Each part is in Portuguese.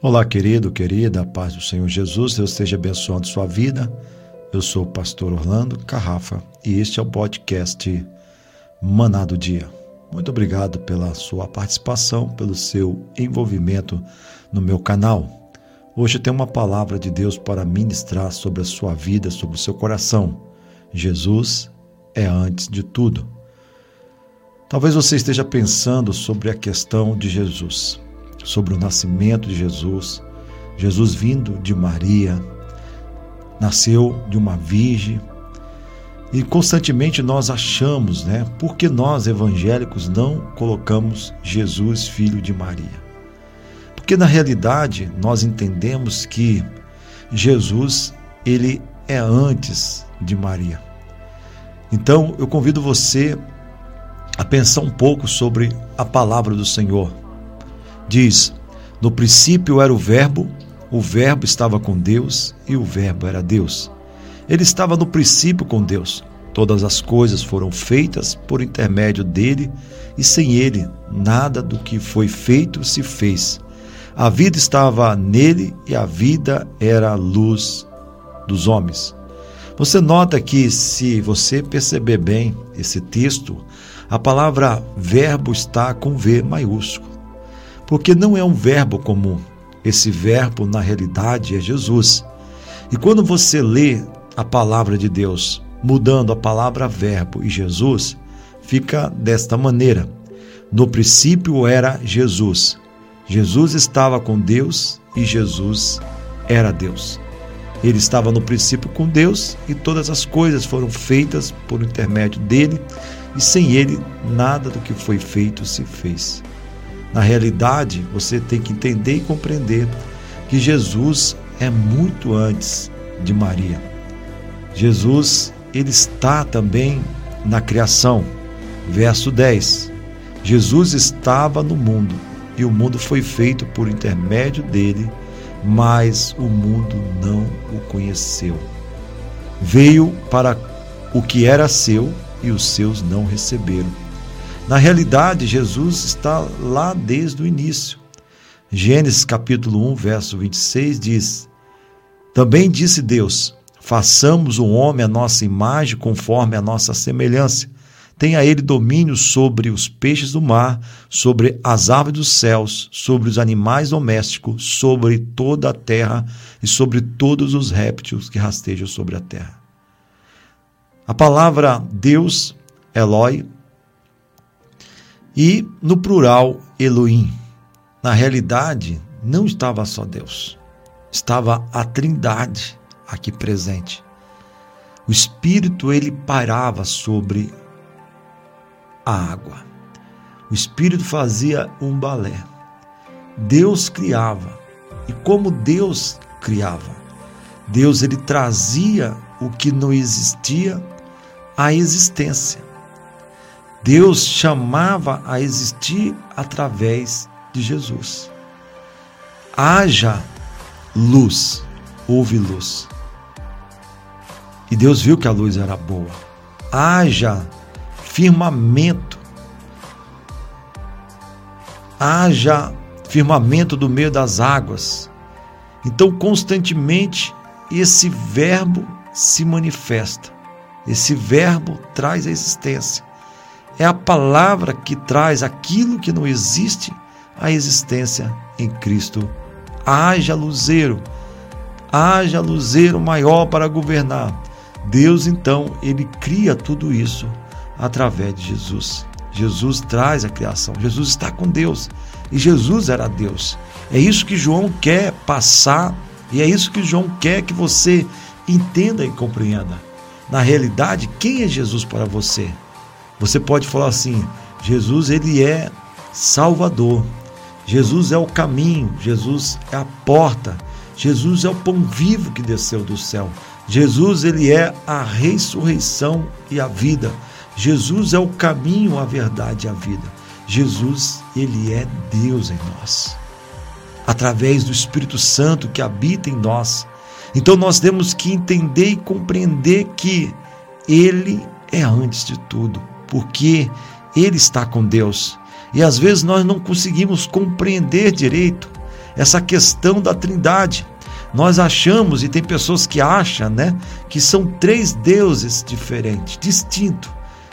Olá, querido, querida, a paz do Senhor Jesus, Deus esteja abençoando sua vida. Eu sou o pastor Orlando Carrafa e este é o podcast Maná do Dia. Muito obrigado pela sua participação, pelo seu envolvimento no meu canal. Hoje tem uma palavra de Deus para ministrar sobre a sua vida, sobre o seu coração. Jesus é antes de tudo. Talvez você esteja pensando sobre a questão de Jesus sobre o nascimento de Jesus. Jesus vindo de Maria, nasceu de uma virgem. E constantemente nós achamos, né? Porque nós evangélicos não colocamos Jesus, filho de Maria? Porque na realidade nós entendemos que Jesus, ele é antes de Maria. Então eu convido você a pensar um pouco sobre a palavra do Senhor. Diz: No princípio era o Verbo, o Verbo estava com Deus e o Verbo era Deus. Ele estava no princípio com Deus. Todas as coisas foram feitas por intermédio dele, e sem ele, nada do que foi feito se fez. A vida estava nele e a vida era a luz dos homens. Você nota que, se você perceber bem esse texto, a palavra verbo está com V maiúsculo porque não é um verbo comum. Esse verbo, na realidade, é Jesus. E quando você lê a palavra de Deus, mudando a palavra verbo e Jesus, fica desta maneira: No princípio era Jesus. Jesus estava com Deus e Jesus era Deus. Ele estava no princípio com Deus e todas as coisas foram feitas por intermédio dele, e sem ele nada do que foi feito se fez. Na realidade, você tem que entender e compreender que Jesus é muito antes de Maria. Jesus, ele está também na criação. Verso 10. Jesus estava no mundo e o mundo foi feito por intermédio dele, mas o mundo não o conheceu. Veio para o que era seu e os seus não receberam. Na realidade, Jesus está lá desde o início. Gênesis capítulo 1, verso 26 diz: Também disse Deus: Façamos o homem a nossa imagem, conforme a nossa semelhança. Tenha ele domínio sobre os peixes do mar, sobre as aves dos céus, sobre os animais domésticos, sobre toda a terra e sobre todos os répteis que rastejam sobre a terra. A palavra Deus, Eloi, e no plural Elohim. Na realidade, não estava só Deus, estava a Trindade aqui presente. O Espírito ele parava sobre a água. O Espírito fazia um balé. Deus criava. E como Deus criava? Deus ele trazia o que não existia à existência. Deus chamava a existir através de Jesus. Haja luz, houve luz. E Deus viu que a luz era boa. Haja firmamento. Haja firmamento do meio das águas. Então, constantemente, esse verbo se manifesta. Esse verbo traz a existência. É a palavra que traz aquilo que não existe à existência em Cristo. Haja luzeiro, haja luzeiro maior para governar. Deus, então, ele cria tudo isso através de Jesus. Jesus traz a criação. Jesus está com Deus. E Jesus era Deus. É isso que João quer passar e é isso que João quer que você entenda e compreenda. Na realidade, quem é Jesus para você? Você pode falar assim: Jesus ele é Salvador. Jesus é o caminho, Jesus é a porta, Jesus é o pão vivo que desceu do céu. Jesus ele é a ressurreição e a vida. Jesus é o caminho, a verdade e a vida. Jesus, ele é Deus em nós. Através do Espírito Santo que habita em nós. Então nós temos que entender e compreender que ele é antes de tudo porque Ele está com Deus. E às vezes nós não conseguimos compreender direito essa questão da Trindade. Nós achamos, e tem pessoas que acham, né, que são três deuses diferentes, distintos.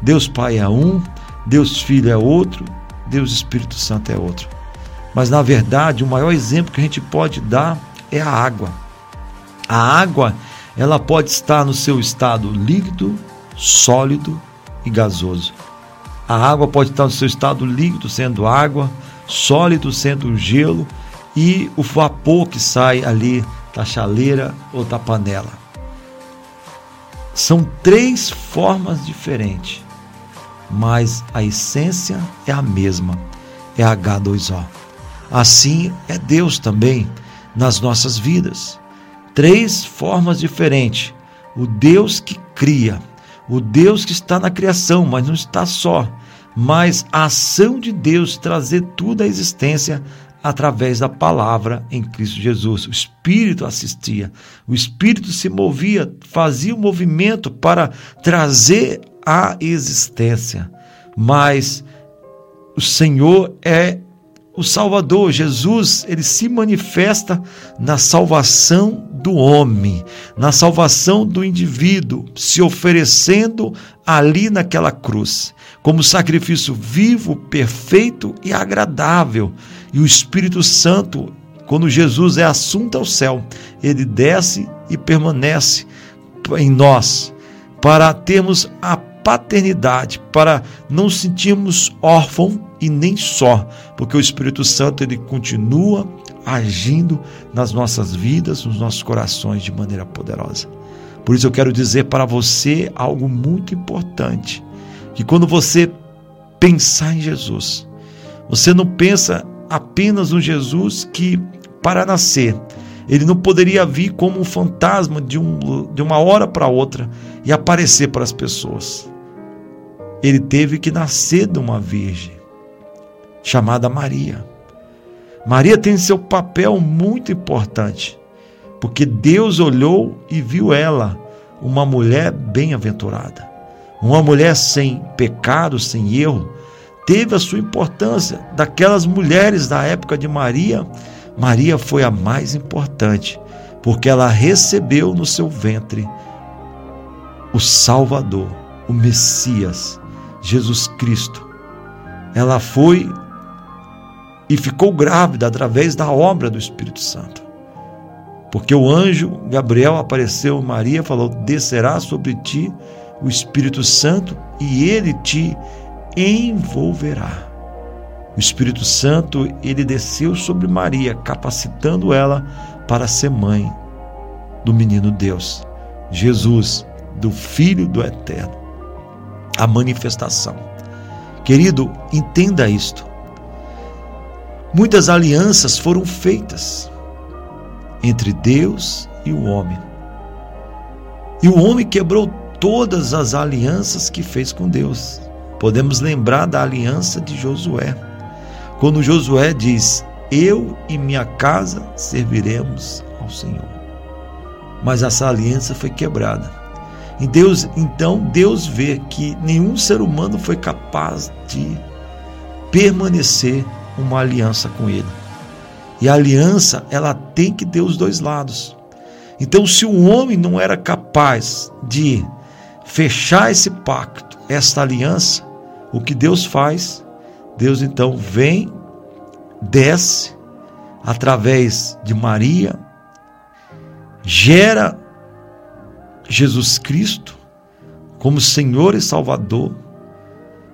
Deus Pai é um, Deus Filho é outro, Deus Espírito Santo é outro. Mas na verdade, o maior exemplo que a gente pode dar é a água. A água, ela pode estar no seu estado líquido, sólido e gasoso. A água pode estar no seu estado líquido, sendo água, sólido, sendo gelo, e o vapor que sai ali da chaleira ou da panela. São três formas diferentes, mas a essência é a mesma, é H2O. Assim é Deus também nas nossas vidas. Três formas diferentes. O Deus que cria, o Deus que está na criação, mas não está só, mas a ação de Deus trazer tudo à existência através da palavra em Cristo Jesus. O Espírito assistia, o Espírito se movia, fazia o um movimento para trazer a existência. Mas o Senhor é o Salvador, Jesus, ele se manifesta na salvação do homem, na salvação do indivíduo, se oferecendo ali naquela cruz, como sacrifício vivo, perfeito e agradável. E o Espírito Santo, quando Jesus é assunto ao céu, ele desce e permanece em nós, para termos a paternidade, para não sentirmos órfão e nem só, porque o Espírito Santo ele continua agindo nas nossas vidas, nos nossos corações de maneira poderosa. Por isso eu quero dizer para você algo muito importante, que quando você pensar em Jesus, você não pensa apenas no Jesus que para nascer ele não poderia vir como um fantasma de, um, de uma hora para outra e aparecer para as pessoas ele teve que nascer de uma virgem chamada Maria. Maria tem seu papel muito importante, porque Deus olhou e viu ela, uma mulher bem-aventurada, uma mulher sem pecado, sem erro, teve a sua importância. Daquelas mulheres da época de Maria, Maria foi a mais importante, porque ela recebeu no seu ventre o Salvador, o Messias, Jesus Cristo. Ela foi e ficou grávida através da obra do Espírito Santo. Porque o anjo Gabriel apareceu Maria e falou: Descerá sobre ti o Espírito Santo e ele te envolverá. O Espírito Santo, ele desceu sobre Maria, capacitando ela para ser mãe do menino Deus, Jesus, do Filho do Eterno a manifestação. Querido, entenda isto. Muitas alianças foram feitas entre Deus e o homem. E o homem quebrou todas as alianças que fez com Deus. Podemos lembrar da aliança de Josué. Quando Josué diz: Eu e minha casa serviremos ao Senhor. Mas essa aliança foi quebrada. E Deus, então, Deus vê que nenhum ser humano foi capaz de permanecer uma aliança com ele. E a aliança, ela tem que ter os dois lados. Então, se o homem não era capaz de fechar esse pacto, esta aliança, o que Deus faz? Deus então vem, desce através de Maria, gera Jesus Cristo como Senhor e Salvador,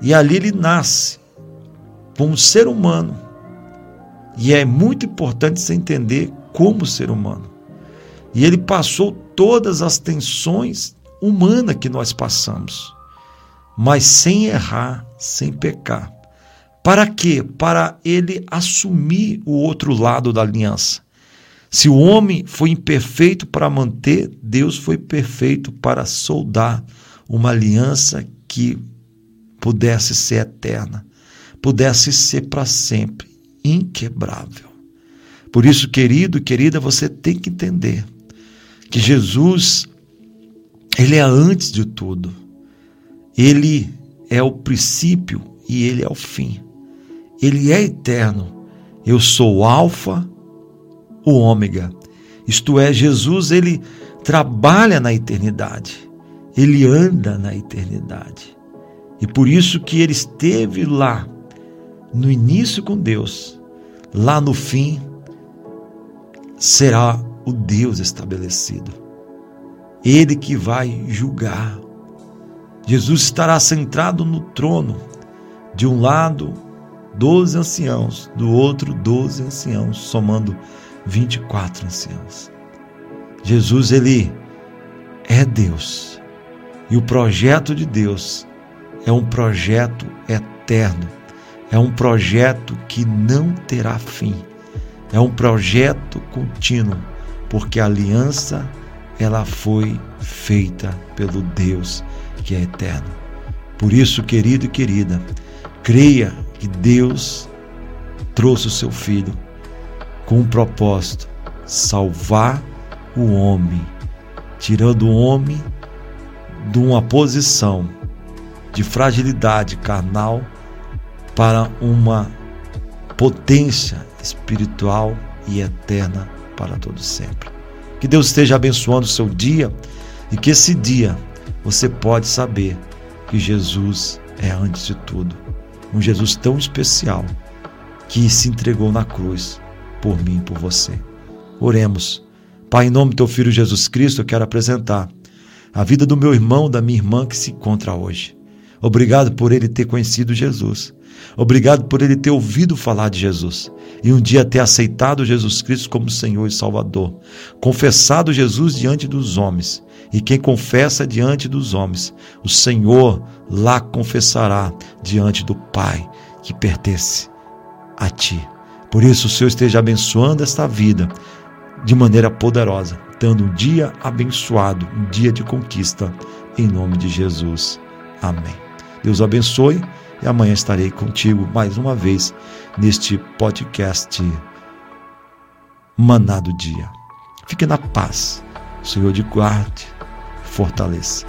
e ali ele nasce como ser humano. E é muito importante você entender como ser humano. E ele passou todas as tensões humanas que nós passamos, mas sem errar, sem pecar. Para quê? Para ele assumir o outro lado da aliança. Se o homem foi imperfeito para manter, Deus foi perfeito para soldar uma aliança que pudesse ser eterna, pudesse ser para sempre, inquebrável. Por isso, querido, querida, você tem que entender que Jesus, ele é antes de tudo. Ele é o princípio e ele é o fim. Ele é eterno. Eu sou o alfa o ômega. Isto é, Jesus, ele trabalha na eternidade. Ele anda na eternidade. E por isso que ele esteve lá no início com Deus, lá no fim será o Deus estabelecido. Ele que vai julgar. Jesus estará centrado no trono. De um lado, doze anciãos, do outro, doze anciãos, somando 24 anciãos. Jesus, ele é Deus. E o projeto de Deus é um projeto eterno. É um projeto que não terá fim. É um projeto contínuo, porque a aliança ela foi feita pelo Deus que é eterno. Por isso, querido e querida, creia que Deus trouxe o seu filho com um propósito: salvar o homem, tirando o homem de uma posição de fragilidade carnal para uma potência espiritual e eterna para todo sempre. Que Deus esteja abençoando o seu dia e que esse dia você pode saber que Jesus é antes de tudo, um Jesus tão especial que se entregou na cruz por mim e por você. Oremos. Pai, em nome do teu filho Jesus Cristo, eu quero apresentar a vida do meu irmão, da minha irmã que se encontra hoje. Obrigado por ele ter conhecido Jesus. Obrigado por ele ter ouvido falar de Jesus e um dia ter aceitado Jesus Cristo como Senhor e Salvador, confessado Jesus diante dos homens. E quem confessa diante dos homens, o Senhor lá confessará diante do Pai que pertence a ti. Por isso, o Senhor esteja abençoando esta vida de maneira poderosa, dando um dia abençoado, um dia de conquista, em nome de Jesus. Amém. Deus abençoe e amanhã estarei contigo mais uma vez neste podcast Maná do Dia. Fique na paz. O Senhor de guarde, fortaleça.